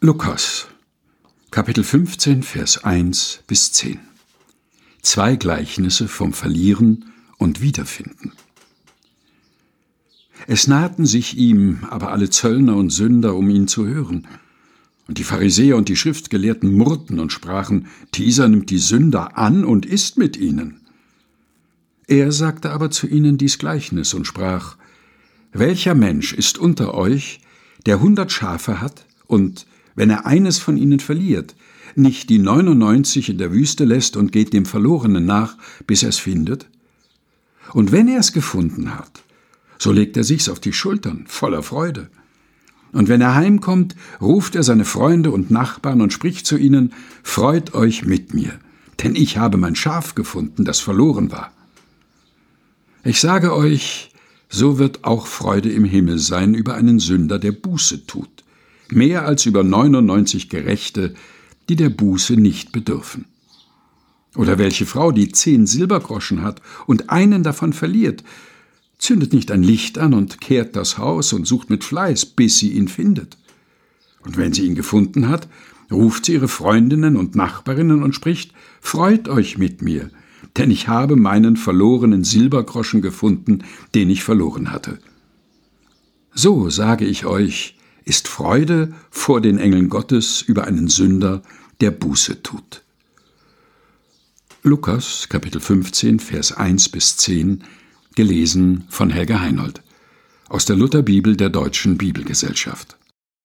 Lukas, Kapitel 15, Vers 1 bis 10. Zwei Gleichnisse vom Verlieren und Wiederfinden. Es nahten sich ihm aber alle Zöllner und Sünder, um ihn zu hören. Und die Pharisäer und die Schriftgelehrten murrten und sprachen, dieser nimmt die Sünder an und isst mit ihnen. Er sagte aber zu ihnen dies Gleichnis und sprach, Welcher Mensch ist unter euch, der hundert Schafe hat und wenn er eines von ihnen verliert, nicht die 99 in der Wüste lässt und geht dem Verlorenen nach, bis er es findet? Und wenn er es gefunden hat, so legt er sich's auf die Schultern, voller Freude. Und wenn er heimkommt, ruft er seine Freunde und Nachbarn und spricht zu ihnen, Freut euch mit mir, denn ich habe mein Schaf gefunden, das verloren war. Ich sage euch, so wird auch Freude im Himmel sein über einen Sünder, der Buße tut mehr als über 99 Gerechte, die der Buße nicht bedürfen. Oder welche Frau, die zehn Silbergroschen hat und einen davon verliert, zündet nicht ein Licht an und kehrt das Haus und sucht mit Fleiß, bis sie ihn findet. Und wenn sie ihn gefunden hat, ruft sie ihre Freundinnen und Nachbarinnen und spricht, Freut euch mit mir, denn ich habe meinen verlorenen Silbergroschen gefunden, den ich verloren hatte. So sage ich euch, ist Freude vor den Engeln Gottes über einen Sünder, der Buße tut. Lukas Kapitel 15 Vers 1 bis 10 gelesen von Helga Heinold aus der Lutherbibel der Deutschen Bibelgesellschaft